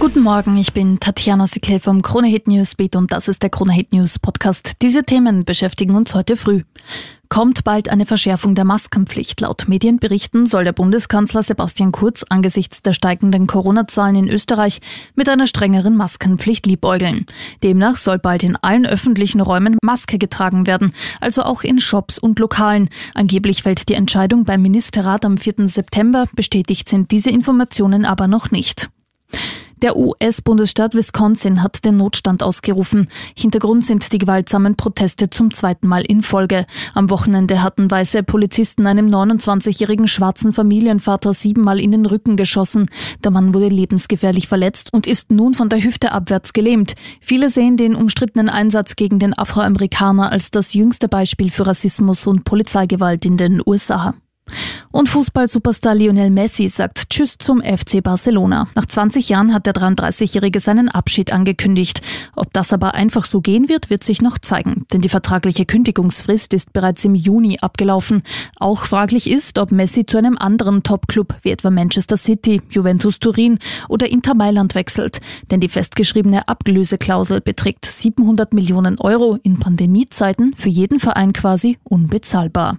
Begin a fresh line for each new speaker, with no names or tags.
Guten Morgen, ich bin Tatjana Sikel vom Krone Hit Newsbeat und das ist der Krone Hit News Podcast. Diese Themen beschäftigen uns heute früh. Kommt bald eine Verschärfung der Maskenpflicht. Laut Medienberichten soll der Bundeskanzler Sebastian Kurz angesichts der steigenden Corona-Zahlen in Österreich mit einer strengeren Maskenpflicht liebäugeln. Demnach soll bald in allen öffentlichen Räumen Maske getragen werden, also auch in Shops und Lokalen. Angeblich fällt die Entscheidung beim Ministerrat am 4. September, bestätigt sind diese Informationen aber noch nicht. Der US-Bundesstaat Wisconsin hat den Notstand ausgerufen. Hintergrund sind die gewaltsamen Proteste zum zweiten Mal in Folge. Am Wochenende hatten weiße Polizisten einem 29-jährigen schwarzen Familienvater siebenmal in den Rücken geschossen. Der Mann wurde lebensgefährlich verletzt und ist nun von der Hüfte abwärts gelähmt. Viele sehen den umstrittenen Einsatz gegen den Afroamerikaner als das jüngste Beispiel für Rassismus und Polizeigewalt in den USA. Und Fußball-Superstar Lionel Messi sagt Tschüss zum FC Barcelona. Nach 20 Jahren hat der 33-Jährige seinen Abschied angekündigt. Ob das aber einfach so gehen wird, wird sich noch zeigen. Denn die vertragliche Kündigungsfrist ist bereits im Juni abgelaufen. Auch fraglich ist, ob Messi zu einem anderen Top-Club wie etwa Manchester City, Juventus Turin oder Inter Mailand wechselt. Denn die festgeschriebene Ablöseklausel beträgt 700 Millionen Euro in Pandemiezeiten für jeden Verein quasi unbezahlbar.